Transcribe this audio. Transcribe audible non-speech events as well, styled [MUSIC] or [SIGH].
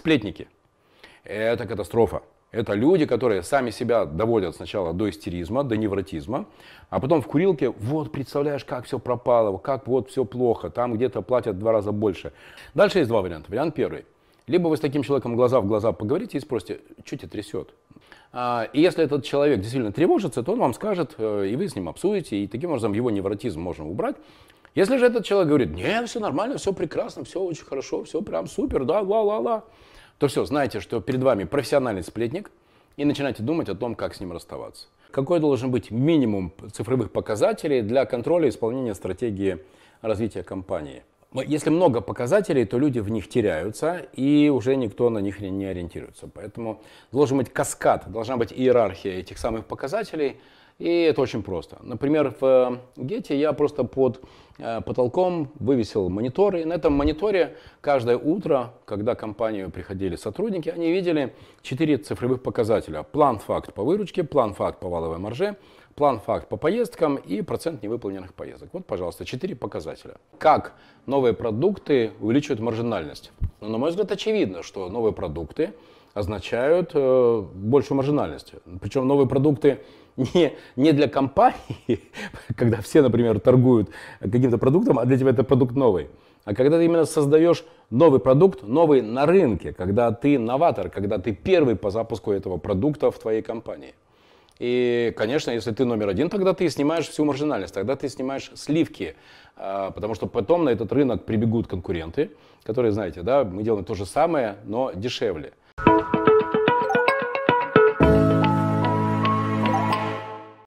Сплетники. Это катастрофа. Это люди, которые сами себя доводят сначала до истеризма, до невротизма, а потом в курилке, вот, представляешь, как все пропало, как вот все плохо, там где-то платят в два раза больше. Дальше есть два варианта. Вариант первый. Либо вы с таким человеком глаза в глаза поговорите и спросите, что тебя трясет. А, и если этот человек действительно тревожится, то он вам скажет, э, и вы с ним обсудите, и таким образом его невротизм можно убрать. Если же этот человек говорит, нет, все нормально, все прекрасно, все очень хорошо, все прям супер, да, ла-ла-ла, то все, знаете, что перед вами профессиональный сплетник, и начинайте думать о том, как с ним расставаться. Какой должен быть минимум цифровых показателей для контроля исполнения стратегии развития компании? Если много показателей, то люди в них теряются, и уже никто на них не ориентируется. Поэтому должен быть каскад, должна быть иерархия этих самых показателей – и это очень просто. Например, в Гете я просто под э, потолком вывесил монитор. И на этом мониторе каждое утро, когда в компанию приходили сотрудники, они видели четыре цифровых показателя. План-факт по выручке, план-факт по валовой марже, план-факт по поездкам и процент невыполненных поездок. Вот, пожалуйста, четыре показателя. Как новые продукты увеличивают маржинальность? Ну, на мой взгляд, очевидно, что новые продукты означают э, большую маржинальность. Причем новые продукты не, не для компании, [LAUGHS] когда все, например, торгуют каким-то продуктом, а для тебя это продукт новый. А когда ты именно создаешь новый продукт, новый на рынке, когда ты новатор, когда ты первый по запуску этого продукта в твоей компании. И, конечно, если ты номер один, тогда ты снимаешь всю маржинальность, тогда ты снимаешь сливки, а, потому что потом на этот рынок прибегут конкуренты, которые, знаете, да, мы делаем то же самое, но дешевле. you